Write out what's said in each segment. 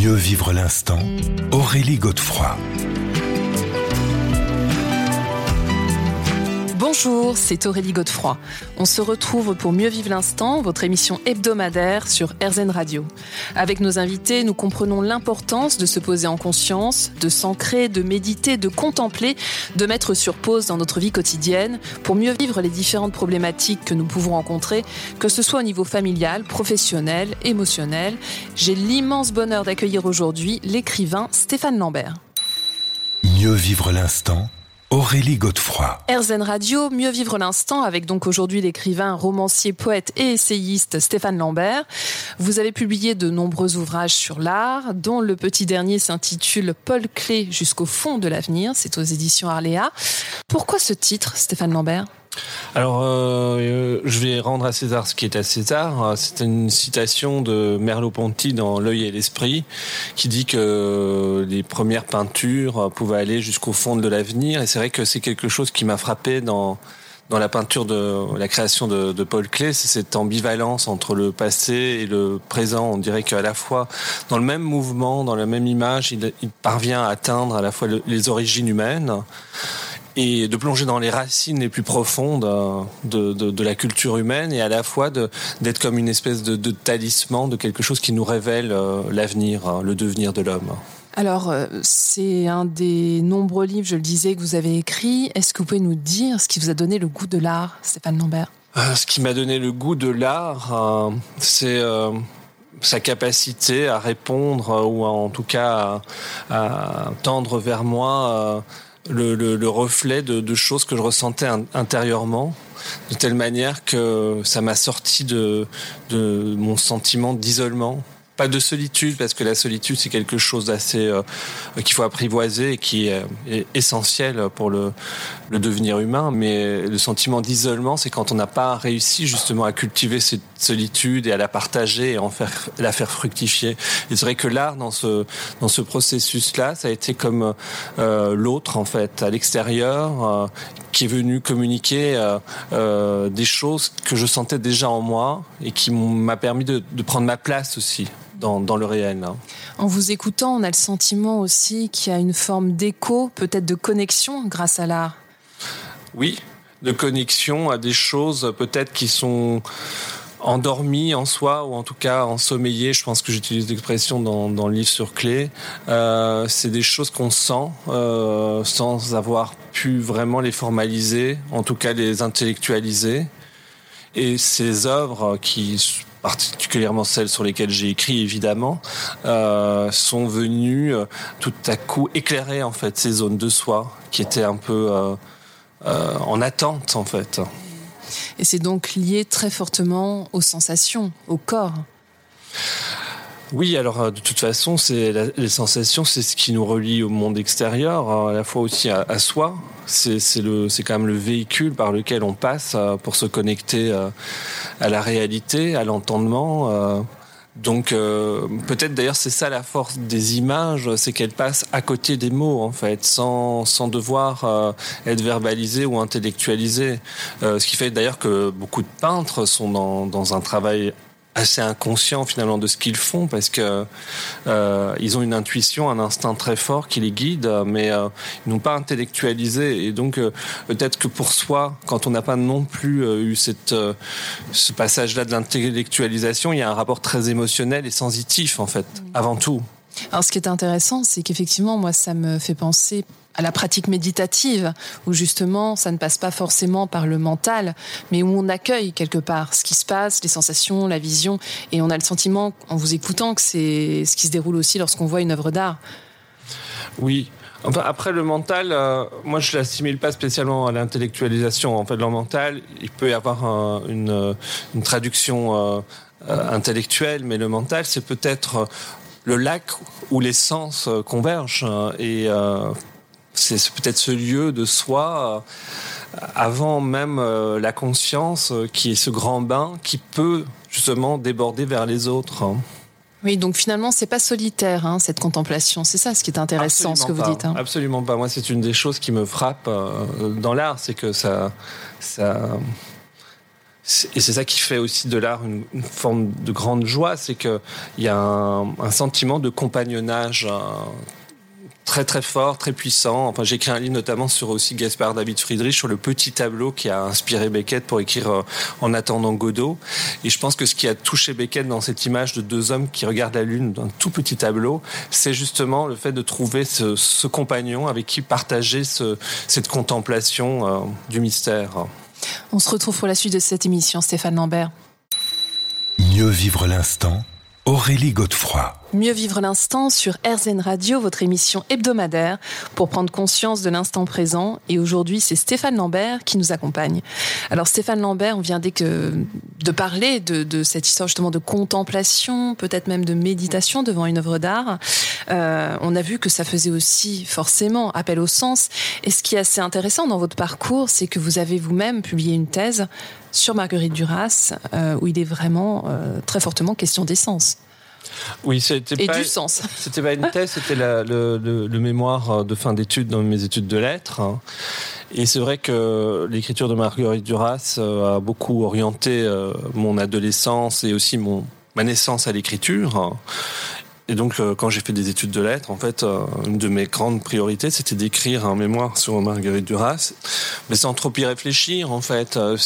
Mieux vivre l'instant, Aurélie Godefroy. Bonjour, c'est Aurélie Godefroy. On se retrouve pour Mieux vivre l'instant, votre émission hebdomadaire sur RZN Radio. Avec nos invités, nous comprenons l'importance de se poser en conscience, de s'ancrer, de méditer, de contempler, de mettre sur pause dans notre vie quotidienne pour mieux vivre les différentes problématiques que nous pouvons rencontrer, que ce soit au niveau familial, professionnel, émotionnel. J'ai l'immense bonheur d'accueillir aujourd'hui l'écrivain Stéphane Lambert. Mieux vivre l'instant, Aurélie Godefroy. RZN Radio, mieux vivre l'instant avec donc aujourd'hui l'écrivain, romancier, poète et essayiste Stéphane Lambert. Vous avez publié de nombreux ouvrages sur l'art, dont le petit dernier s'intitule Paul Clé jusqu'au fond de l'avenir. C'est aux éditions Arléa. Pourquoi ce titre, Stéphane Lambert? Alors, euh, je vais rendre à César ce qui est à César. C'est une citation de Merleau-Ponty dans L'œil et l'esprit, qui dit que les premières peintures pouvaient aller jusqu'au fond de l'avenir. Et c'est vrai que c'est quelque chose qui m'a frappé dans dans la peinture de la création de, Paul Klee, c'est cette ambivalence entre le passé et le présent. On dirait qu'à la fois, dans le même mouvement, dans la même image, il, parvient à atteindre à la fois le, les origines humaines et de plonger dans les racines les plus profondes de, de, de la culture humaine et à la fois d'être comme une espèce de, de, talisman de quelque chose qui nous révèle l'avenir, le devenir de l'homme. Alors, euh, c'est un des nombreux livres, je le disais, que vous avez écrit. Est-ce que vous pouvez nous dire ce qui vous a donné le goût de l'art, Stéphane Lambert? Euh, Ce qui m'a donné le goût de l'art, euh, c'est euh, sa capacité à répondre, ou à, en tout cas à, à tendre vers moi le, le, le, reflet de, de, choses que je ressentais intérieurement, de telle manière que ça m'a sorti de, de mon sentiment d'isolement pas de solitude parce que la solitude c'est quelque chose d'assez euh, qu'il faut apprivoiser et qui est, essentiel pour le, le, devenir humain. Mais le sentiment d'isolement c'est quand on n'a pas réussi justement à cultiver cette solitude et à la partager et en faire la faire fructifier. Et c'est vrai que l'art dans ce dans ce processus là ça a été comme euh, l'autre en fait à l'extérieur euh, qui est venu communiquer euh, euh, des choses que je sentais déjà en moi et qui m'a permis de, de prendre ma place aussi dans, dans, le réel. Hein. En vous écoutant, on a le sentiment aussi qu'il y a une forme d'écho, peut-être de connexion grâce à l'art. Oui, de connexion à des choses peut-être qui sont endormies en soi ou en tout cas ensommeillées. Je pense que j'utilise l'expression dans, dans le livre sur clé. Euh, c'est des choses qu'on sent euh, sans avoir pu vraiment les formaliser, en tout cas les intellectualiser. Et ces œuvres qui particulièrement celles sur lesquelles j'ai écrit évidemment, euh, sont venues euh, tout à coup éclairer en fait ces zones de soi qui étaient un peu euh, en attente en fait. Et c'est donc lié très fortement aux sensations, au corps. Oui, alors de toute façon, c'est les sensations, c'est ce qui nous relie au monde extérieur, à la fois aussi à, à soi. C'est c'est quand même le véhicule par lequel on passe pour se connecter à la réalité, à l'entendement. Donc euh, peut-être d'ailleurs c'est ça la force des images, c'est qu'elles passent à côté des mots en fait, sans, sans devoir euh, être verbalisées ou intellectualisées. Euh, ce qui fait d'ailleurs que beaucoup de peintres sont dans, dans un travail assez inconscient finalement de ce qu'ils font parce que euh, ils ont une intuition, un instinct très fort qui les guide, mais euh, ils n'ont pas intellectualisé et donc euh, peut-être que pour soi, quand on n'a pas non plus eu cette ce passage-là de l'intellectualisation, il y a un rapport très émotionnel et sensitif en fait, avant tout. Alors ce qui est intéressant, c'est qu'effectivement, moi, ça me fait penser à la pratique méditative, où justement ça ne passe pas forcément par le mental, mais où on accueille quelque part ce qui se passe, les sensations, la vision, et on a le sentiment, en vous écoutant, que c'est ce qui se déroule aussi lorsqu'on voit une œuvre d'art. Oui. Enfin, après le mental, euh, moi je l'assimile pas spécialement à l'intellectualisation. En fait, le mental, il peut y avoir un, une, traduction euh, euh, intellectuelle, mais le mental, c'est peut-être le lac où les sens convergent et euh, c'est peut-être ce lieu de soi euh, avant même euh, la conscience qui est ce grand bain qui peut justement déborder vers les autres. Oui, donc finalement, c'est pas solitaire, hein, cette contemplation. C'est ça ce qui est intéressant, ce que vous dites. Hein. Absolument pas. Moi, c'est une des choses qui me frappe euh, dans l'art, c'est que ça, ça, et c'est ça qui fait aussi de l'art une, forme de grande joie, c'est qu'il y a un, sentiment de compagnonnage très très fort, très puissant. Enfin, j'ai écrit un livre notamment sur aussi Gaspard David Friedrich sur le petit tableau qui a inspiré Beckett pour écrire euh, En attendant Godot. Et je pense que ce qui a touché Beckett dans cette image de deux hommes qui regardent la lune d'un tout petit tableau, c'est justement le fait de trouver ce, compagnon avec qui partager cette contemplation euh, du mystère. On se retrouve pour la suite de cette émission, Stéphane Lambert. Mieux vivre l'instant, Aurélie Godefroy. Mieux vivre l'instant sur RZN Radio, votre émission hebdomadaire pour prendre conscience de l'instant présent. Et aujourd'hui, c'est Stéphane Lambert qui nous accompagne. Alors Stéphane Lambert, on vient dès que de parler de, cette histoire justement de contemplation, peut-être même de méditation devant une œuvre d'art. Euh, on a vu que ça faisait aussi forcément appel au sens. Et ce qui est assez intéressant dans votre parcours, c'est que vous avez vous-même publié une thèse sur Marguerite Duras, euh, où il est vraiment euh, très fortement question d'essence. Oui, c'était et pas, du sens. C'était pas une thèse, c'était le, mémoire de fin d'études dans mes études de lettres. Et c'est vrai que l'écriture de Marguerite Duras euh, a beaucoup orienté euh, mon adolescence et aussi mon ma naissance à l'écriture. Et donc, euh, quand j'ai fait des études de lettres, en fait, euh, une de mes grandes priorités, c'était d'écrire un mémoire sur Marguerite Duras, mais sans trop y réfléchir, en fait. Euh,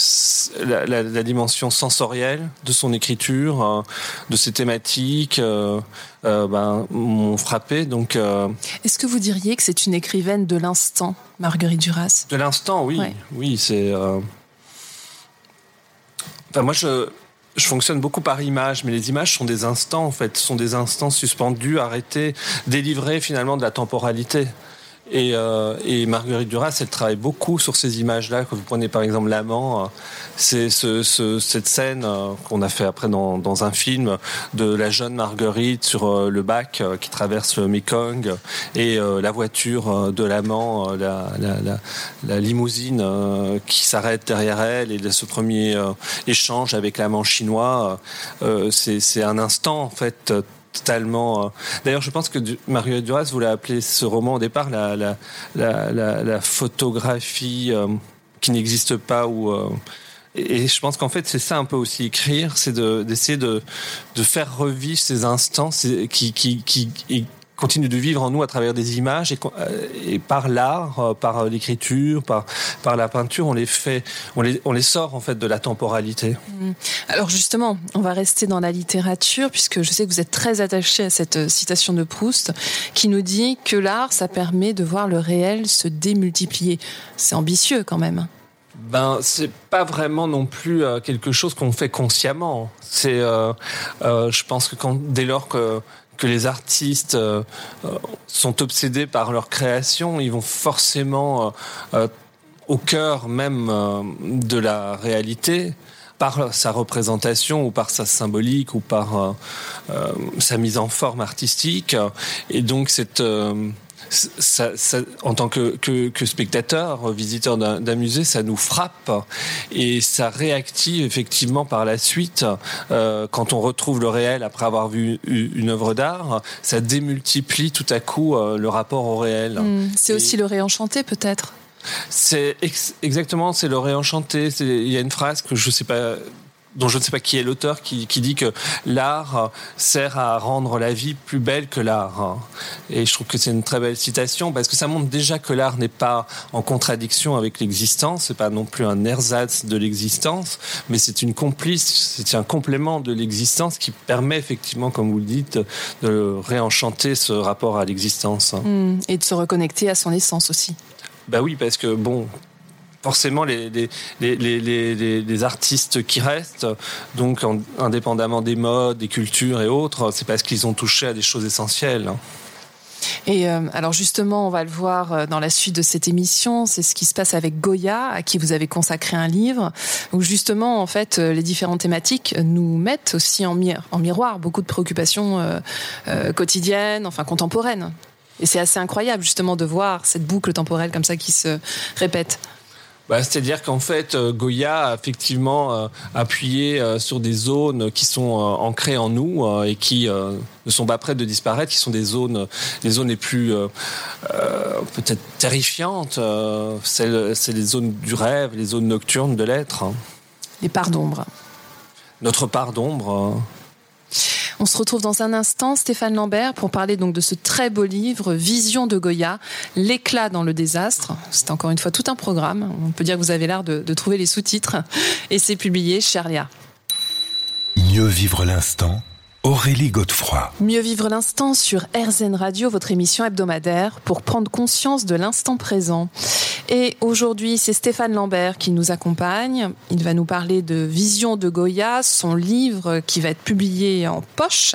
la, dimension sensorielle de son écriture, de ses thématiques, ben, m'ont frappé. Donc, est-ce que vous diriez que c'est une écrivaine de l'instant, Marguerite Duras? De l'instant, oui, oui, c'est. Enfin, moi, je je fonctionne beaucoup par image, mais les images sont des instants, en fait, sont des instants suspendus, arrêtés, délivrés finalement de la temporalité. Et, euh, et, Marguerite Duras, elle travaille beaucoup sur ces images-là. Quand vous prenez par exemple l'amant, euh, c'est ce, ce, cette scène euh, qu'on a fait après dans, un film de la jeune Marguerite sur le bac qui traverse le Mekong et la voiture de l'amant, la, la, la, la, limousine qui s'arrête derrière elle et ce premier échange avec l'amant chinois. c'est un instant en fait Euh, d'ailleurs, je pense que Mario Duras voulait appeler ce roman au départ la, photographie euh, qui n'existe pas. Euh, et je pense qu'en fait, c'est ça un peu aussi écrire, c'est d'essayer de, faire revivre ces instants qui, continue de vivre en nous à travers des images et, euh, et par l'art, euh, par euh, l'écriture, par, par la peinture, on les fait, on les, on les sort en fait de la temporalité. Mmh. Alors justement, on va rester dans la littérature puisque je sais que vous êtes très attaché à cette citation de Proust qui nous dit que l'art, ça permet de voir le réel se démultiplier. C'est ambitieux quand même. Ben, c'est pas vraiment non plus quelque chose qu'on fait consciemment. C'est, euh, je pense que quand, dès lors que que les artistes euh, euh, sont obsédés par leur création, ils vont forcément euh, au cœur même de la réalité par sa représentation ou par sa symbolique ou par sa mise en forme artistique. Et donc cette ça, en tant que, que, spectateur, visiteur d'un musée, ça nous frappe et ça réactive effectivement par la suite, euh, quand on retrouve le réel après avoir vu une œuvre d'art, ça démultiplie tout à coup euh, le rapport au réel. Hmm. c'est aussi le réenchanté peut-être? C'est exactement, c'est le réenchanté. Il y a une phrase que je sais pas dont je ne sais pas qui est l'auteur, qui, dit que l'art sert à rendre la vie plus belle que l'art. Et je trouve que c'est une très belle citation parce que ça montre déjà que l'art n'est pas en contradiction avec l'existence, c'est pas non plus un ersatz de l'existence, mais c'est une complice, c'est un complément de l'existence qui permet effectivement, comme vous le dites, de réenchanter ce rapport à l'existence. Mmh. et de se reconnecter à son essence aussi. Bah oui, parce que bon, forcément les, artistes qui restent, donc indépendamment des modes, des cultures et autres, c'est parce qu'ils ont touché à des choses essentielles. Et euh, alors justement, on va le voir euh, dans la suite de cette émission, c'est ce qui se passe avec Goya, à qui vous avez consacré un livre, où justement, en fait, euh, les différentes thématiques nous mettent aussi en miroir beaucoup de préoccupations quotidiennes, enfin contemporaines. Et c'est assez incroyable justement de voir cette boucle temporelle comme ça qui se répète. Bah, C'est-à-dire qu'en fait, euh, Goya a effectivement euh, appuyé euh, sur des zones qui sont ancrées en nous et qui ne sont pas prêtes de disparaître, qui sont des zones, les zones les plus peut-être terrifiantes. c'est les zones du rêve, les zones nocturnes de l'être. Les parts d'ombre. Notre part d'ombre. On se retrouve dans un instant, Stéphane Lambert, pour parler donc de ce très beau livre, Vision de Goya, l'éclat dans le désastre. C'est encore une fois tout un programme. On peut dire que vous avez l'air de, trouver les sous-titres. Et c'est publié chez. Mieux vivre l'instant Aurélie Godefroy. Mieux vivre l'instant sur RZN Radio, votre émission hebdomadaire, pour prendre conscience de l'instant présent. Et aujourd'hui, c'est Stéphane Lambert qui nous accompagne. Il va nous parler de Vision de Goya, son livre qui va être publié en poche.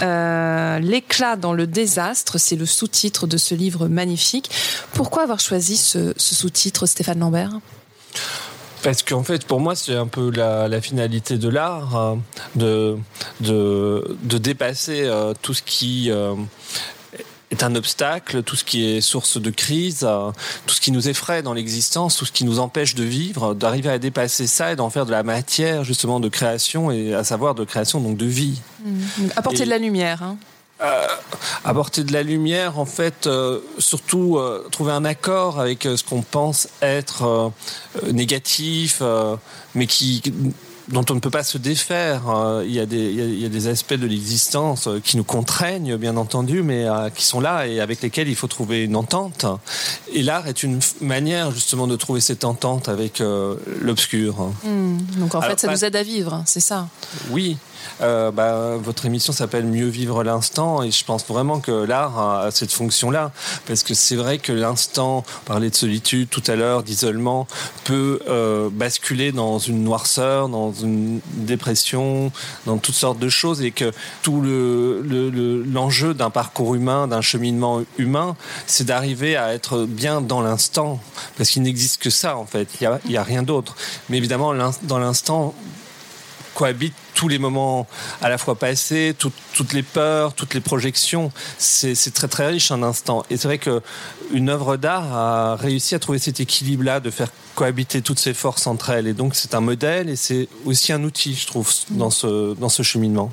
Euh, L'éclat dans le désastre, c'est le sous-titre de ce livre magnifique. Pourquoi avoir choisi ce, ce sous-titre, Stéphane Lambert? Parce qu'en fait, pour moi, c'est un peu la, finalité de l'art, hein, de, de, de, dépasser euh, tout ce qui euh, est un obstacle, tout ce qui est source de crise, euh, tout ce qui nous effraie dans l'existence, tout ce qui nous empêche de vivre, d'arriver à dépasser ça et d'en faire de la matière justement de création et à savoir de création donc de vie. Mmh. Apporter de la lumière. Hein. Euh, apporter de la lumière, en fait, euh, surtout euh, trouver un accord avec ce qu'on pense être négatif, mais qui dont on ne peut pas se défaire. Il y a des, il y a des aspects de l'existence qui nous contraignent, bien entendu, mais qui sont là et avec lesquels il faut trouver une entente. Et l'art est une manière justement de trouver cette entente avec l'obscur. Hmm. donc en fait, ça nous aide à vivre, c'est ça? Oui. Euh, bah, votre émission s'appelle Mieux vivre l'instant et je pense vraiment que l'art a cette fonction-là. Parce que c'est vrai que l'instant, parlait de solitude tout à l'heure, d'isolement, peut euh, basculer dans une noirceur, dans une dépression, dans toutes sortes de choses et que tout le, l'enjeu d'un parcours humain, d'un cheminement humain, c'est d'arriver à être bien dans l'instant. Parce qu'il n'existe que ça en fait, il n'y a rien d'autre. Mais évidemment, dans l'instant, cohabitent tous les moments à la fois passés, toutes les peurs, toutes les projections. C'est très très riche un instant. Et c'est vrai qu'une œuvre d'art a réussi à trouver cet équilibre-là, de faire cohabiter toutes ces forces entre elles. Et donc c'est un modèle et c'est aussi un outil, je trouve, dans ce, dans ce cheminement.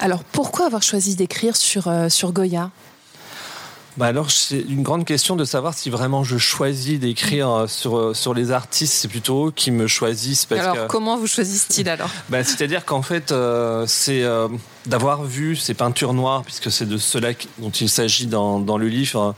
Alors pourquoi avoir choisi d'écrire sur, euh, sur Goya? Bah alors, c'est une grande question de savoir si vraiment je choisis d'écrire euh, sur, euh, sur les artistes. C'est plutôt eux qui me choisissent. Parce alors, comment vous choisissent-ils alors? Bah, C'est-à-dire qu'en fait, euh, c'est d'avoir vu ces peintures noires, puisque c'est de cela dont il s'agit dans, dans le livre,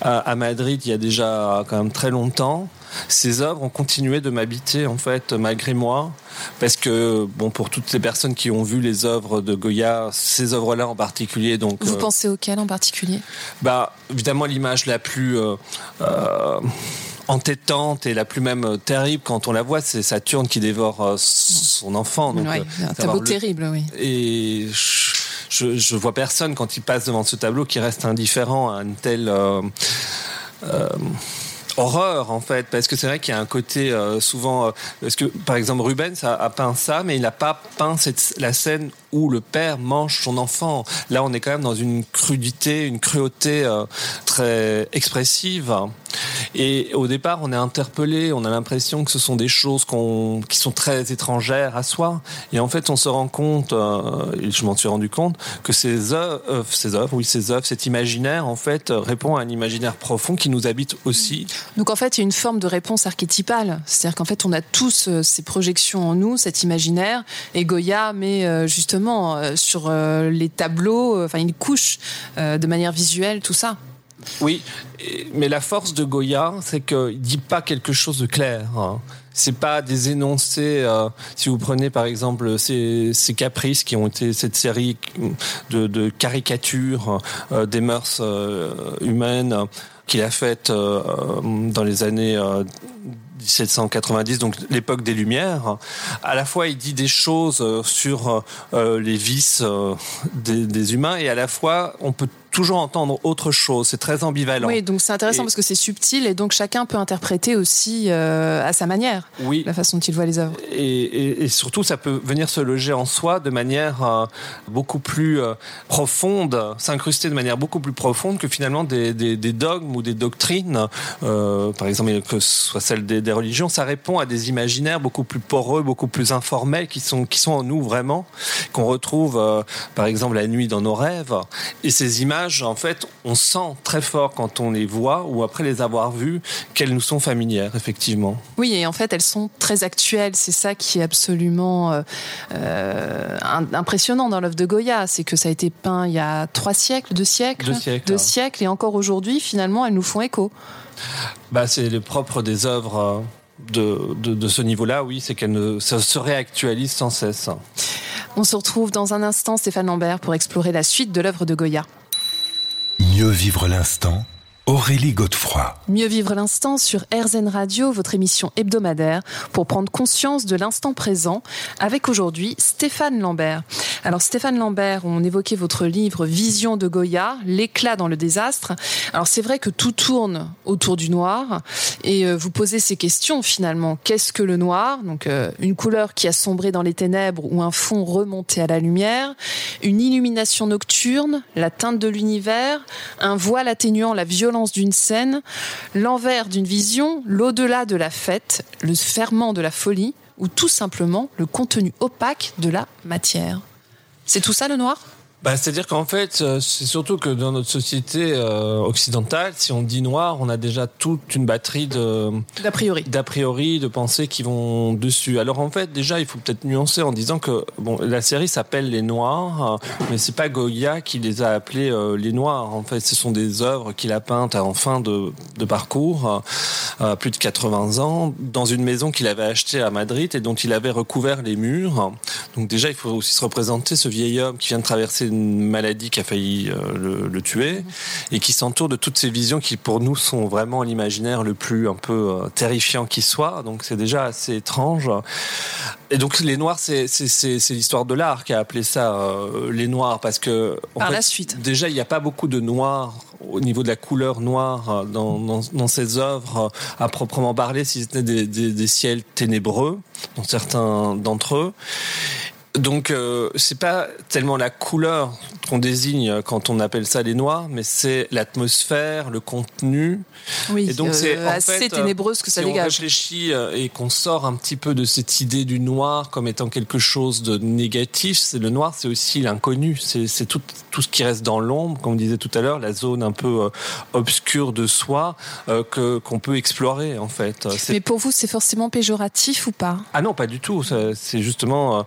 à, à Madrid il y a déjà quand même très longtemps. Ces œuvres ont continué de m'habiter en fait malgré moi parce que bon pour toutes les personnes qui ont vu les œuvres de Goya ces œuvres-là en particulier donc vous euh, pensez auxquelles en particulier? bah évidemment l'image la plus euh, euh, entêtante et la plus même terrible quand on la voit, c'est Saturne qui dévore son enfant. Donc, un tableau terrible, oui. Et je, je, vois personne quand il passe devant ce tableau qui reste indifférent à une telle horreur en fait parce que c'est vrai qu'il y a un côté euh, souvent euh, parce que par exemple Rubens a, a, peint ça mais il n'a pas peint cette, la scène où le père mange son enfant là on est quand même dans une crudité une cruauté euh, très expressive et au départ on est interpellé on a l'impression que ce sont des choses qui sont très étrangères à soi et en fait on se rend compte et je m'en suis rendu compte que ces œuvres ces œuvres oui ces œuvres cet imaginaire en fait répond à un imaginaire profond qui nous habite aussi donc en fait, il y a une forme de réponse archétypale. C'est-à-dire qu'en fait, on a tous euh, ces projections en nous, cet imaginaire. Et Goya met euh, justement euh, sur les tableaux, enfin, il couche de manière visuelle tout ça. Oui, mais la force de Goya, c'est qu'il dit pas quelque chose de clair. Hein. C'est pas des énoncés. si vous prenez par exemple ces, caprices qui ont été cette série de, caricatures des mœurs humaines qu'il a faite euh, dans les années 1790, euh, donc l'époque des Lumières. À la fois, il dit des choses euh, sur les vices des, des, humains et à la fois, on peut toujours entendre autre chose. C'est très ambivalent. Oui, donc c'est intéressant parce que c'est subtil et donc chacun peut interpréter aussi euh, à sa manière oui. la façon dont il voit les œuvres. Et, et, surtout, ça peut venir se loger en soi de manière euh, beaucoup plus euh, profonde, s'incruster de manière beaucoup plus profonde que finalement des, des, des dogmes ou des doctrines, par exemple que ce soit celle des, des, religions. Ça répond à des imaginaires beaucoup plus poreux, beaucoup plus informels qui sont, qui sont en nous vraiment, qu'on retrouve par exemple la nuit dans nos rêves. Et ces images en fait, on sent très fort quand on les voit ou après les avoir vues qu'elles nous sont familières, effectivement. Oui, et en fait, elles sont très actuelles. C'est ça qui est absolument euh, euh impressionnant dans l'œuvre de Goya. C'est que ça a été peint il y a trois siècles, deux siècles, deux siècles, deux siècles et encore aujourd'hui, finalement, elles nous font écho. Bah, c'est le propre des œuvres. Euh, de, de, de, ce niveau-là, oui, c'est qu'elle se réactualise sans cesse. On se retrouve dans un instant, Stéphane Lambert, pour explorer la suite de l'œuvre de Goya. Mieux vivre l'instant Aurélie Godefroy. Mieux vivre l'instant sur RZN Radio, votre émission hebdomadaire pour prendre conscience de l'instant présent avec aujourd'hui Stéphane Lambert. Alors Stéphane Lambert, on évoquait votre livre Vision de Goya, l'éclat dans le désastre. Alors c'est vrai que tout tourne autour du noir et euh, vous posez ces questions finalement. Qu'est-ce que le noir? Donc euh, une couleur qui a sombré dans les ténèbres ou un fond remonté à la lumière, une illumination nocturne, la teinte de l'univers, un voile atténuant la violence d'une scène, l'envers d'une vision, l'au-delà de la fête, le ferment de la folie, ou tout simplement le contenu opaque de la matière. C'est tout ça le noir? Bah, C'est-à-dire qu'en fait, euh, c'est surtout que dans notre société euh, occidentale, si on dit noir, on a déjà toute une batterie de d'a priori, d'a priori, de pensées qui vont dessus. Alors en fait, déjà, il faut peut-être nuancer en disant que bon, la série s'appelle Les Noirs, mais c'est pas Goya qui les a appelés euh, Les Noirs. En fait, ce sont des œuvres qu'il a peintes en fin de, de parcours, plus de 80 ans, dans une maison qu'il avait achetée à Madrid et dont il avait recouvert les murs. Donc déjà, il faut aussi se représenter ce vieil homme qui vient de traverser une maladie qui a failli euh, le, le, tuer et qui s'entoure de toutes ces visions qui pour nous sont vraiment l'imaginaire le plus un peu euh, terrifiant qui soit. Donc c'est déjà assez étrange. Et donc les Noirs, c'est l'histoire de l'art qui a appelé ça euh, les Noirs parce que en Par fait, la suite. déjà il n'y a pas beaucoup de noirs au niveau de la couleur noire dans, dans, dans ces œuvres à proprement parler, si c'était des, des, des ciels ténébreux dans certains d'entre eux. Donc euh, c'est pas tellement la couleur qu'on désigne quand on appelle ça les noirs, mais c'est l'atmosphère, le contenu. Oui, et donc euh, c'est assez fait, ténébreuse que ça si dégage. on réfléchit euh, et qu'on sort un petit peu de cette idée du noir comme étant quelque chose de négatif, c'est le noir, c'est aussi l'inconnu, c'est tout tout ce qui reste dans l'ombre, comme on disait tout à l'heure, la zone un peu euh, obscure de soi euh, que qu'on peut explorer en fait. Mais pour vous, c'est forcément péjoratif ou pas? Ah non, pas du tout. C'est justement euh,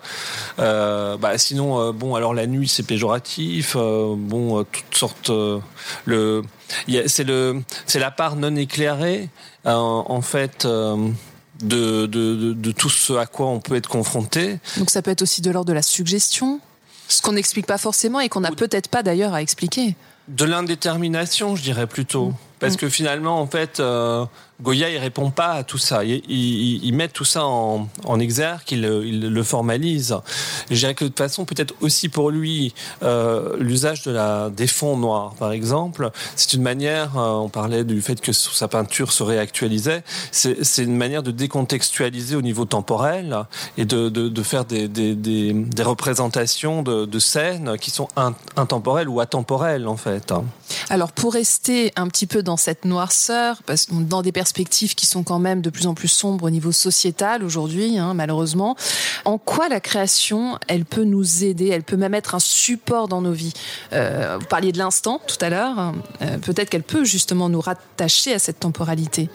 bah, sinon, euh, bon, alors la nuit c'est péjoratif. Euh, bon, toutes sortes. le, c'est le, c'est la part non éclairée en fait. De, de, de, de, tout ce à quoi on peut être confronté. Donc ça peut être aussi de l'ordre de la suggestion, ce qu'on n'explique pas forcément et qu'on n'a peut-être pas d'ailleurs à expliquer. De l'indétermination, je dirais plutôt. Mmh. Parce mmh. que finalement, en fait, euh, Goya, il répond pas à tout ça. Il, il, met tout ça en, exergue, il, le formalise. Je dirais que de toute façon, peut-être aussi pour lui, euh, l'usage de la, des fonds noirs, par exemple, c'est une manière, euh, on parlait du fait que sa peinture se réactualisait, c'est une manière de décontextualiser au niveau temporel et de, de, faire des, des, des, des, représentations de, de scènes qui sont intemporelles ou atemporelles, en fait. Alors, pour rester un petit peu dans cette noirceur, parce que dans des perspectives qui sont quand même de plus en plus sombres au niveau sociétal aujourd'hui, hein, malheureusement. En quoi la création, elle peut nous aider? Elle peut même être un support dans nos vies? Euh, vous parliez de l'instant tout à l'heure. Euh, Peut-être qu'elle peut justement nous rattacher à cette temporalité.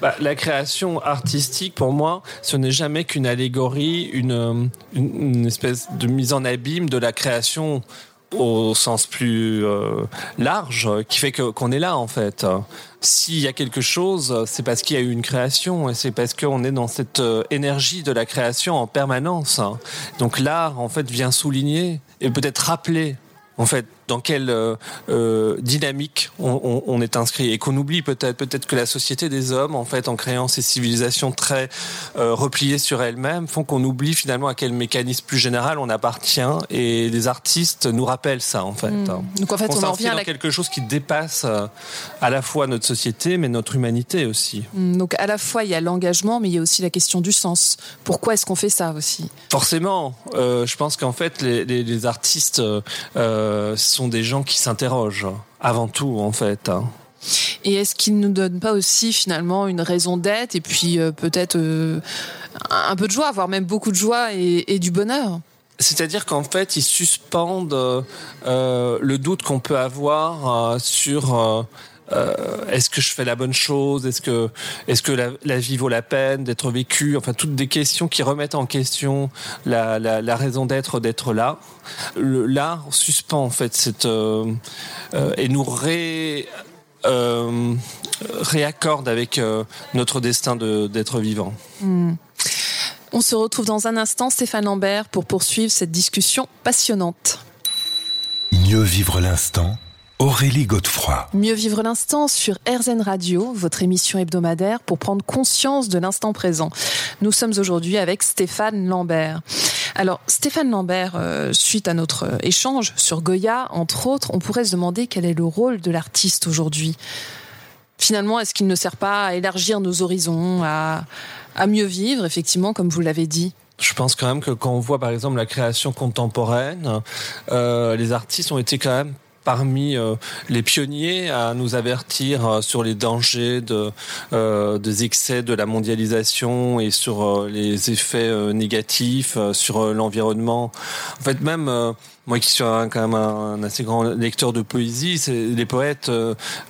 Bah, la création artistique, pour moi, ce n'est jamais qu'une allégorie, une, une, espèce de mise en abîme de la création au sens plus euh, large qui fait que qu'on est là en fait. S'il y a quelque chose, c'est parce qu'il y a eu une création et c'est parce qu'on est dans cette euh, énergie de la création en permanence. Donc l'art en fait vient souligner et peut-être rappeler en fait dans quelle euh, euh, dynamique on, est inscrit et qu'on oublie peut-être peut-être que la société des hommes en fait en créant ces civilisations très euh, repliées sur elles-mêmes font qu'on oublie finalement à quel mécanisme plus général on appartient et les artistes nous rappellent ça en fait. Hmm. Donc en fait on, on en revient à quelque chose qui dépasse à la fois notre société mais notre humanité aussi. Hmm. Donc à la fois il y a l'engagement mais il y a aussi la question du sens. Pourquoi est-ce qu'on fait ça aussi? Forcément, je pense qu'en fait les, les artistes sont des gens qui s'interrogent avant tout, en fait. Hein. Et est-ce qu'ils ne nous donnent pas aussi finalement une raison d'être et puis euh, peut-être euh, un peu de joie, voire même beaucoup de joie et, du bonheur? C'est-à-dire qu'en fait, ils suspendent euh, le doute qu'on peut avoir sur est-ce que je fais la bonne chose? Est-ce que, est-ce que la, vie vaut la peine d'être vécue? Enfin, toutes des questions qui remettent en question la, la, raison d'être d'être là. L'art suspend en fait cette euh, euh, et nous ré, réaccorde avec notre destin d'être vivant. Hmm. On se retrouve dans un instant, Stéphane Lambert, pour poursuivre cette discussion passionnante. Mieux vivre l'instant Aurélie Godefroy. Mieux vivre l'instant sur RZN Radio, votre émission hebdomadaire pour prendre conscience de l'instant présent. Nous sommes aujourd'hui avec Stéphane Lambert. Alors, Stéphane Lambert, euh, suite à notre échange sur Goya, entre autres, on pourrait se demander quel est le rôle de l'artiste aujourd'hui. Finalement, est-ce qu'il ne sert pas à élargir nos horizons, à, mieux vivre, effectivement, comme vous l'avez dit? Je pense quand même que quand on voit par exemple la création contemporaine, euh, les artistes ont été quand même parmi euh, les pionniers à nous avertir euh, sur les dangers de, euh, des excès de la mondialisation et sur les effets négatifs sur l'environnement. En fait, même moi qui suis quand même un, assez grand lecteur de poésie, les poètes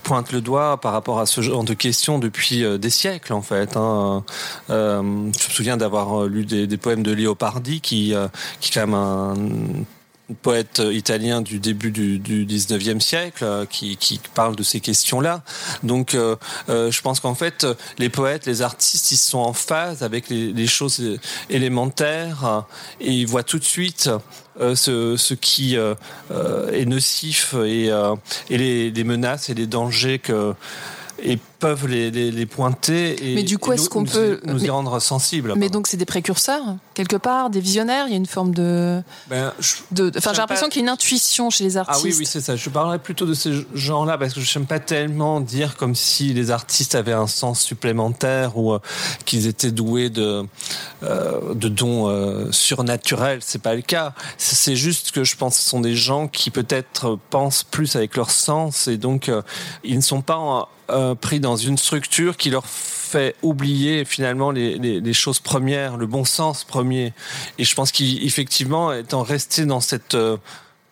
pointent le doigt par rapport à ce genre de questions depuis des siècles en fait. Hein. je me souviens d'avoir lu des, des, poèmes de Léopardi qui, qui est quand même un poète italien du début du, du 19e siècle euh, qui, qui, parle de ces questions-là. Donc, euh, euh, je pense qu'en fait, les poètes, les artistes, ils sont en phase avec les, les choses élémentaires et ils voient tout de suite ce, ce, qui est nocif et, et les, les, menaces et les dangers que et peuvent les, les, pointer et, mais du coup, est-ce qu'on peut nous y rendre sensibles Mais donc, c'est des précurseurs quelque part, des visionnaires. Il y a une forme de. Ben, de enfin, j'ai l'impression qu'il y a une intuition chez les artistes. Ah oui, oui, c'est ça. Je parlerais plutôt de ces gens-là parce que je n'aime pas tellement dire comme si les artistes avaient un sens supplémentaire ou euh, qu'ils étaient doués de euh, de dons euh, surnaturels. C'est pas le cas. C'est juste que je pense que ce sont des gens qui peut-être pensent plus avec leur sens et donc euh, ils ne sont pas pris dans une structure qui leur fait oublier finalement les, les, choses premières, le bon sens premier. Et je pense qu'effectivement, étant resté dans cette euh,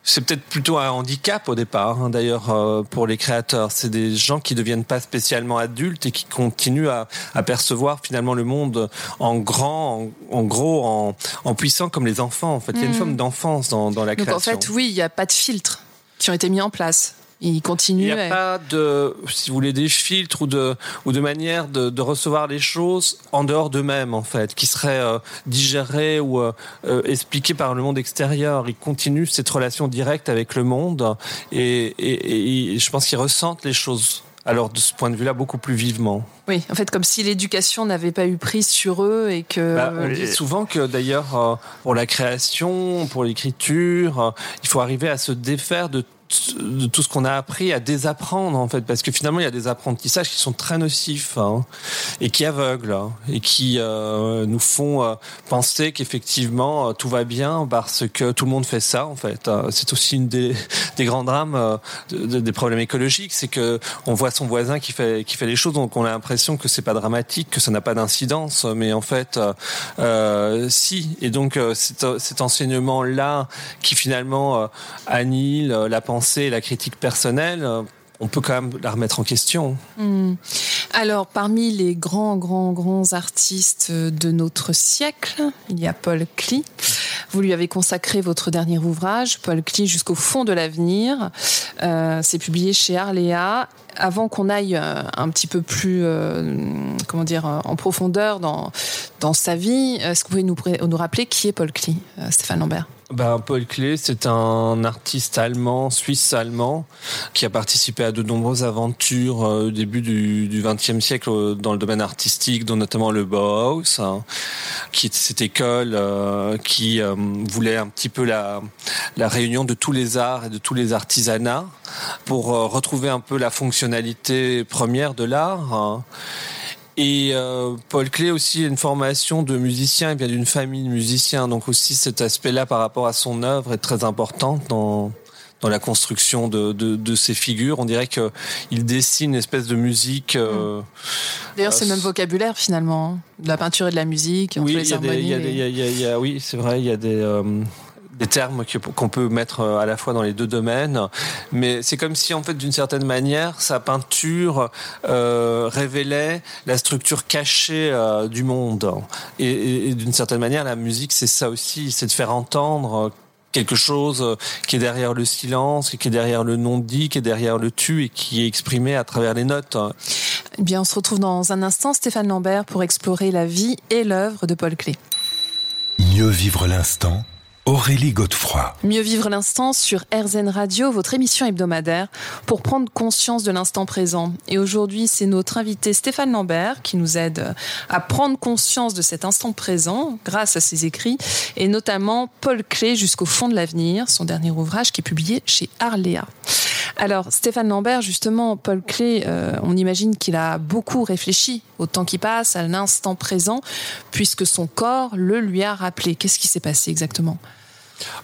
c'est peut-être plutôt un handicap au départ, hein, d'ailleurs, euh, pour les créateurs. C'est des gens qui deviennent pas spécialement adultes et qui continuent à, à percevoir finalement le monde en grand, en, gros, en, en, puissant comme les enfants. En fait, il y a une mmh. forme d'enfance dans, dans la création. Donc en fait, oui, il n'y a pas de filtres qui ont été mis en place. Il continue. Il n'y a pas de, si vous voulez, des filtres ou de, ou de manière de, de recevoir les choses en dehors d'eux-mêmes, en fait, qui seraient euh, digérées ou euh, euh, expliquées par le monde extérieur. Ils continuent cette relation directe avec le monde et, et, et je pense qu'ils ressentent les choses alors de ce point de vue-là beaucoup plus vivement. Oui, en fait, comme si l'éducation n'avait pas eu prise sur eux et que. Bah, on dit souvent que d'ailleurs, pour la création, pour l'écriture, il faut arriver à se défaire de de tout ce qu'on a appris à désapprendre en fait. Parce que finalement il y a des apprentissages qui sont très nocifs hein, et qui aveuglent hein, et qui euh, nous font euh, penser qu'effectivement euh, tout va bien parce que tout le monde fait ça en fait c'est aussi une des, des grands drames des problèmes écologiques. C'est que on voit son voisin qui fait qui fait les choses donc on a l'impression que c'est pas dramatique que ça n'a pas d'incidence. Mais en fait si. Et donc cet, cet enseignement là qui finalement annihile la pensée la critique personnelle, euh, on peut quand même la remettre en question. Hmm. Alors, parmi les grands, grands, grands artistes de notre siècle, il y a Paul Klee. Vous lui avez consacré votre dernier ouvrage, Paul Klee jusqu'au fond de l'avenir. Euh, c'est publié chez Arléa. Avant qu'on aille euh, un petit peu plus, comment dire, en profondeur dans dans sa vie. Est-ce que vous pouvez nous, rappeler qui est Paul Klee, Stéphane Lambert? Ben, Paul Klee, c'est un artiste allemand, suisse-allemand, qui a participé à de nombreuses aventures au début du XXe siècle dans le domaine artistique, dont notamment le Bauhaus, hein, qui est cette école qui voulait un petit peu la, la réunion de tous les arts et de tous les artisanats pour retrouver un peu la fonctionnalité première de l'art. Hein. Et euh, Paul Clé aussi a une formation de musicien, il vient d'une famille de musiciens, donc aussi cet aspect-là par rapport à son œuvre est très important dans dans la construction de, de, de ces figures. On dirait qu'il dessine une espèce de musique. Euh, D'ailleurs, c'est le même vocabulaire finalement, de la peinture et de la musique. Oui, il y, y, a, oui, c'est vrai, il y a des. Des termes qu'on peut mettre euh, à la fois dans les deux domaines, mais c'est comme si en fait d'une certaine manière sa peinture euh, révélait la structure cachée euh, du monde et, et d'une certaine manière la musique c'est ça aussi, c'est de faire entendre quelque chose qui est derrière le silence, qui est derrière le non-dit, qui est derrière le tu et qui est exprimé à travers les notes. Eh bien, on se retrouve dans un instant, Stéphane Lambert, pour explorer la vie et l'œuvre de Paul Klee. Mieux vivre l'instant Aurélie Godefroy. Mieux vivre l'instant sur RZN Radio, votre émission hebdomadaire, pour prendre conscience de l'instant présent. Et aujourd'hui, c'est notre invité Stéphane Lambert qui nous aide à prendre conscience de cet instant présent grâce à ses écrits, et notamment Paul Clé jusqu'au fond de l'avenir, son dernier ouvrage qui est publié chez Arléa. Alors, Stéphane Lambert, justement, Paul Clé, euh, on imagine qu'il a beaucoup réfléchi au temps qui passe, à l'instant présent, puisque son corps le lui a rappelé. Qu'est-ce qui s'est passé exactement?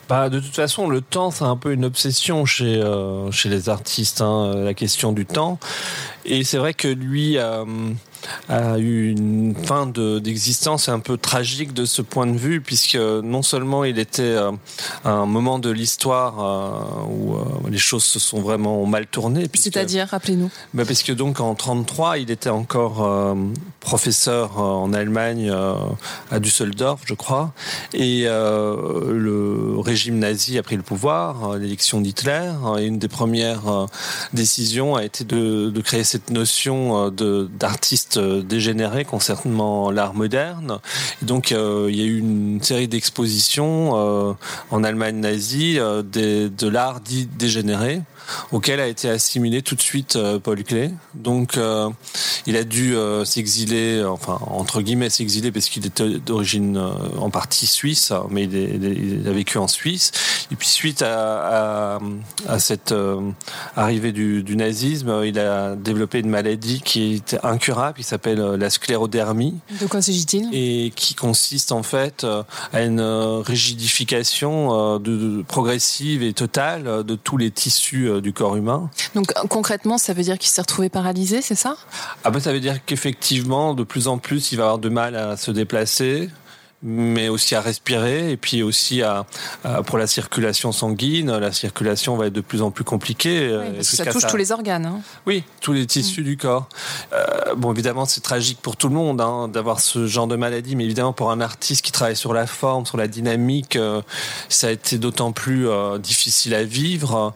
Bah, de toute façon, le temps, c'est un peu une obsession chez, euh, chez les artistes, hein, la question du temps. Et c'est vrai que lui, euh, a eu une fin d'existence un peu tragique de ce point de vue, puisque non seulement il était euh, à un moment de l'histoire euh, où euh, les choses se sont vraiment mal tournées. C'est-à-dire, rappelez-nous. Bah parce que donc en 33, il était encore professeur en Allemagne à Düsseldorf, je crois, et le régime nazi a pris le pouvoir, l'élection d'Hitler, et une des premières décisions a été de, de créer cette notion d'artiste euh, dégénéré concernant l'art moderne. donc euh, il y a eu une série d'expositions euh, en Allemagne nazie de l'art dit dégénéré auquel a été assimilé tout de suite euh, Paul Klee. Donc, euh, il a dû euh, s'exiler, enfin entre guillemets s'exiler parce qu'il était d'origine en partie suisse, mais il, a vécu en Suisse. Et puis suite à, cette arrivée du, nazisme, il a développé une maladie qui était incurable, qui s'appelle la sclérodermie. De quoi s'agit-il? Et qui consiste en fait à une rigidification de, progressive et totale de tous les tissus du corps humain. Donc concrètement, ça veut dire qu'il s'est retrouvé paralysé, c'est ça? Ah ben ça veut dire qu'effectivement, de plus en plus, il va avoir de mal à se déplacer mais aussi à respirer et puis aussi à, pour la circulation sanguine. La circulation va être de plus en plus compliquée. Oui, parce que ça touche tous les organes. Hein. Oui, tous les tissus mm. du corps. Euh, bon, évidemment, c'est tragique pour tout le monde hein, d'avoir ce genre de maladie, mais évidemment pour un artiste qui travaille sur la forme, sur la dynamique, euh, ça a été d'autant plus euh, difficile à vivre.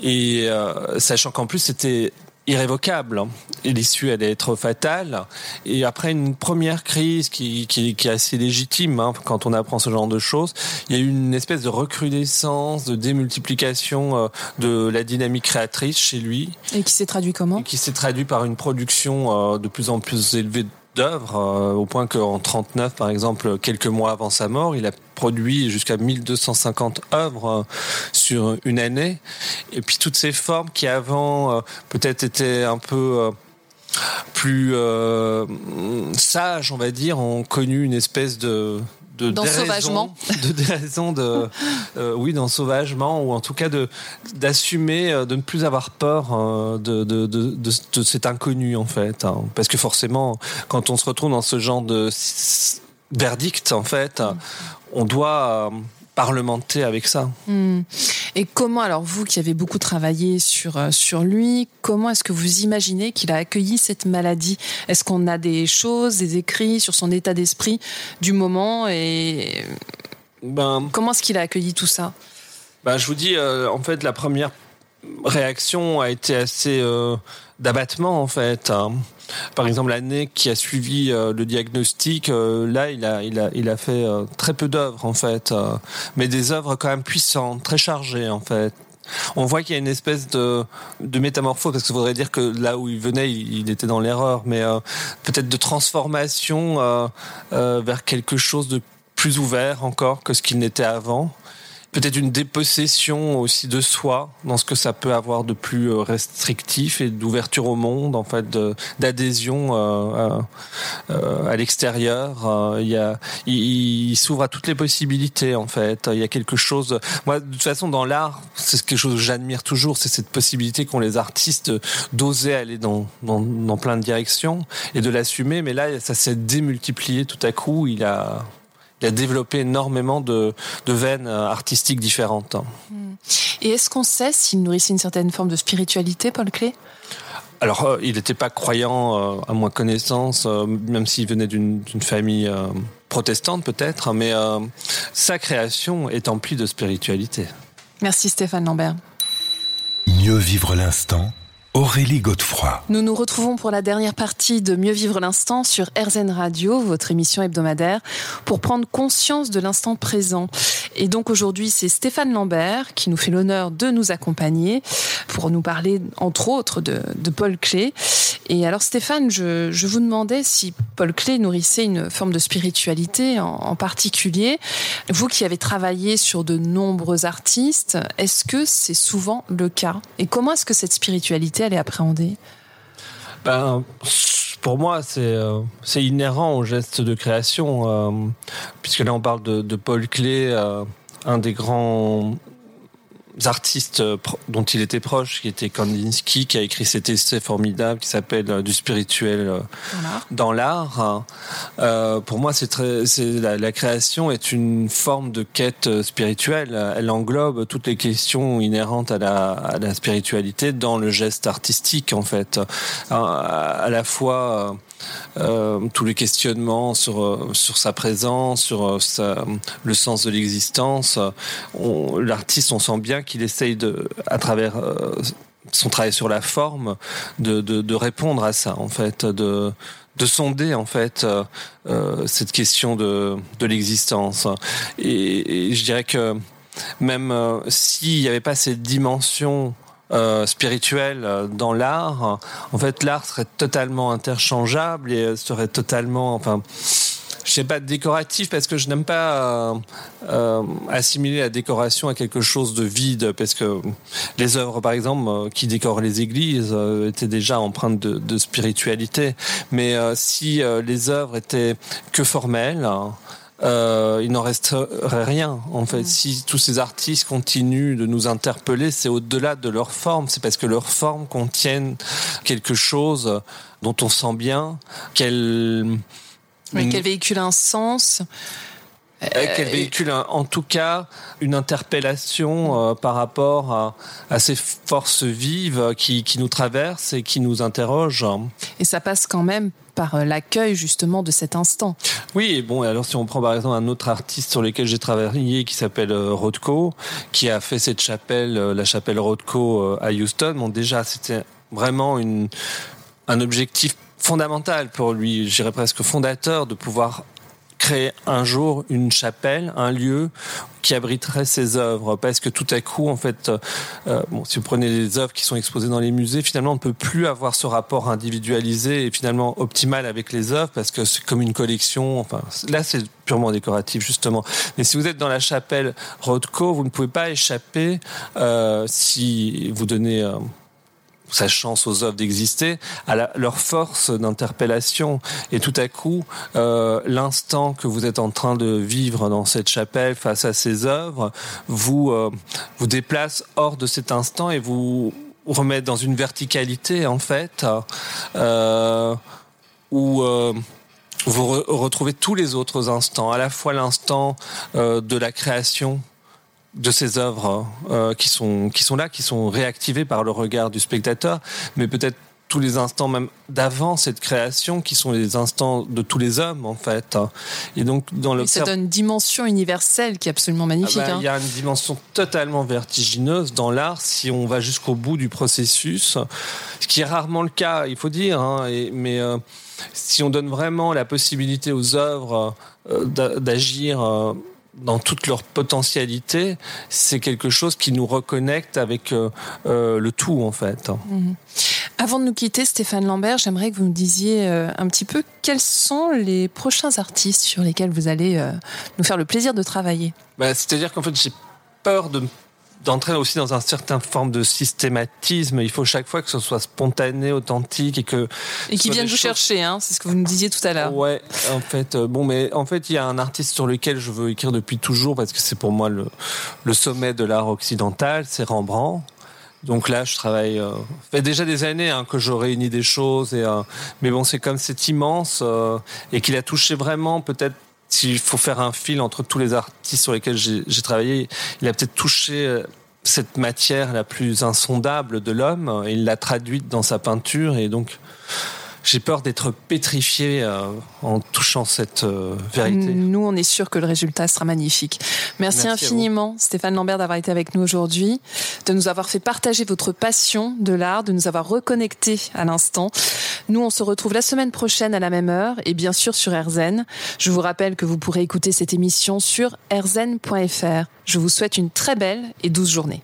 Et euh, sachant qu'en plus c'était irrévocable. L'issue allait être fatale. Et après une première crise qui, qui, qui est assez légitime hein, quand on apprend ce genre de choses, il y a eu une espèce de recrudescence, de démultiplication euh, de la dynamique créatrice chez lui. Et qui s'est traduit comment? Qui s'est traduit par une production euh, de plus en plus élevée d'œuvres, euh, au point qu'en 39, par exemple, quelques mois avant sa mort, il a produit jusqu'à 1250 œuvres euh, sur une année. Et puis toutes ces formes qui avant euh, peut-être étaient un peu plus sages, on va dire, ont connu une espèce de de d'ensauvagement de déraison de euh, oui d'ensauvagement ou en tout cas de d'assumer euh, de ne plus avoir peur euh, de, de, de, de, cet inconnu en fait hein. parce que forcément quand on se retrouve dans ce genre de verdict en fait mm. on doit parlementer avec ça. Hmm. Et comment, alors vous qui avez beaucoup travaillé sur, euh, sur lui, comment est-ce que vous imaginez qu'il a accueilli cette maladie? Est-ce qu'on a des choses, des écrits sur son état d'esprit du moment et ben, comment est-ce qu'il a accueilli tout ça? ben, Je vous dis, euh, en fait, la première réaction a été assez d'abattement en fait. Hein. Par exemple, l'année qui a suivi le diagnostic, là, il a, il a, il a fait très peu d'œuvres en fait, mais des œuvres quand même puissantes, très chargées en fait. On voit qu'il y a une espèce de, de métamorphose, parce que ça voudrait dire que là où il venait, il, était dans l'erreur, mais euh, peut-être de transformation euh, euh, vers quelque chose de plus ouvert encore que ce qu'il n'était avant peut-être une dépossession aussi de soi dans ce que ça peut avoir de plus euh, restrictif et d'ouverture au monde en fait d'adhésion euh, euh, à l'extérieur. Il s'ouvre à toutes les possibilités en fait. Il y a quelque chose moi de toute façon dans l'art c'est quelque chose que j'admire toujours c'est cette possibilité qu'ont les artistes d'oser aller dans, dans plein de directions et de l'assumer. Mais là ça s'est démultiplié tout à coup. Il a il a développé énormément de, veines euh, artistiques différentes. Et est-ce qu'on sait s'il nourrissait une certaine forme de spiritualité, Paul Clé alors, euh, il n'était pas croyant, euh, à moins connaissance, même s'il venait d'une famille protestante peut-être, mais sa création est emplie de spiritualité. Merci Stéphane Lambert. Mieux vivre l'instant Aurélie Godefroy. Nous nous retrouvons pour la dernière partie de Mieux vivre l'instant sur RZN Radio, votre émission hebdomadaire, pour prendre conscience de l'instant présent. Et donc aujourd'hui, c'est Stéphane Lambert qui nous fait l'honneur de nous accompagner pour nous parler, entre autres, de, Paul Clé. Et alors Stéphane, je, vous demandais si Paul Clé nourrissait une forme de spiritualité en, particulier. Vous qui avez travaillé sur de nombreux artistes, est-ce que c'est souvent le cas? Et comment est-ce que cette spiritualité elle est appréhendée? Ben, pour moi, c'est euh, inhérent au geste de création, euh, puisque là on parle de, de Paul Clé, euh, un des grands artistes euh, dont il était proche, qui était Kandinsky, qui a écrit cet essai formidable qui s'appelle euh, Du spirituel euh, dans l'art. pour moi, c'est très, c'est la, la, création est une forme de quête spirituelle. Elle englobe toutes les questions inhérentes à la, à la spiritualité dans le geste artistique, en fait. À, la fois euh, tous les questionnements sur sur sa présence, sur sa, le sens de l'existence. L'artiste, on sent bien qu'il essaye de, à travers son travail sur la forme, de, de, répondre à ça, en fait, de de sonder en fait euh, cette question de, de l'existence. Et, je dirais que même euh, s'il n'y avait pas cette dimension euh, spirituel euh, dans l'art, en fait, l'art serait totalement interchangeable et euh, serait totalement, enfin, je sais pas décoratif parce que je n'aime pas euh, assimiler la décoration à quelque chose de vide parce que les œuvres par exemple qui décorent les églises étaient déjà empreintes de, de spiritualité mais si les œuvres étaient que formelles euh, il n'en resterait rien. En fait, si tous ces artistes continuent de nous interpeller, c'est au-delà de leur forme. C'est parce que leurs formes contiennent quelque chose dont on sent bien qu'elles oui, qu'elle véhicule un sens? Euh, qu'elle véhicule en tout cas une interpellation euh, par rapport à, à, ces forces vives qui, qui nous traversent et qui nous interrogent? Et ça passe quand même par euh, l'accueil justement de cet instant. Oui, et bon, alors si on prend par exemple un autre artiste sur lequel j'ai travaillé qui s'appelle Rothko, qui a fait cette chapelle, la chapelle Rothko à Houston, bon déjà c'était vraiment une, un objectif fondamental pour lui, j'irais presque fondateur, de pouvoir créer un jour une chapelle, un lieu qui abriterait ses œuvres, parce que tout à coup, en fait, euh, bon, si vous prenez les œuvres qui sont exposées dans les musées, finalement, on ne peut plus avoir ce rapport individualisé et finalement optimal avec les œuvres, parce que c'est comme une collection. Enfin, là, c'est purement décoratif justement. Mais si vous êtes dans la chapelle Rothko, vous ne pouvez pas échapper euh, si vous donnez euh, sa chance aux œuvres d'exister, à leur force d'interpellation. Et tout à coup, euh, l'instant que vous êtes en train de vivre dans cette chapelle face à ces œuvres, vous euh, vous déplace hors de cet instant et vous remet dans une verticalité en fait, euh, où vous retrouvez tous les autres instants, à la fois l'instant de la création de ces œuvres euh, qui sont qui sont là, qui sont réactivées par le regard du spectateur, mais peut-être tous les instants même d'avant cette création qui sont les instants de tous les hommes en fait. Et donc dans le ça donne une dimension universelle qui est absolument magnifique. Ah bah, hein. Il y a une dimension totalement vertigineuse dans l'art si on va jusqu'au bout du processus, ce qui est rarement le cas, il faut dire. Hein, mais euh, si on donne vraiment la possibilité aux œuvres euh, d'agir euh, dans toute leur potentialité, c'est quelque chose qui nous reconnecte avec euh, euh, le tout en fait. Mhm. Avant de nous quitter, Stéphane Lambert, j'aimerais que vous me disiez euh, un petit peu quels sont les prochains artistes sur lesquels vous allez nous faire le plaisir de travailler. Bah, C'est-à-dire qu'en fait, j'ai peur de d'entrer aussi dans un certain forme de systématisme. Il faut chaque fois que ce soit spontané, authentique et que et qui viennent vous chercher. Hein, c'est ce que vous nous disiez tout à l'heure. Ouais, en fait, euh, bon, mais en fait, il y a un artiste sur lequel je veux écrire depuis toujours parce que c'est pour moi le, le sommet de l'art occidental, c'est Rembrandt. Donc là, je travaille. Euh, fait déjà des années hein, que je réunis des choses, et, euh, mais bon, c'est comme c'est immense euh, et qu'il a touché vraiment peut-être s'il faut faire un fil entre tous les artistes sur lesquels j'ai travaillé, il a peut-être touché euh, cette matière la plus insondable de l'homme. Il l'a traduite dans sa peinture et donc j'ai peur d'être pétrifié euh, en touchant cette euh, vérité. Nous, on est sûr que le résultat sera magnifique. Merci, infiniment, Stéphane Lambert, d'avoir été avec nous aujourd'hui, de nous avoir fait partager votre passion de l'art, de nous avoir reconnectés à l'instant. Nous, on se retrouve la semaine prochaine à la même heure et bien sûr sur RZN. Je vous rappelle que vous pourrez écouter cette émission sur rzn.fr. Je vous souhaite une très belle et douce journée.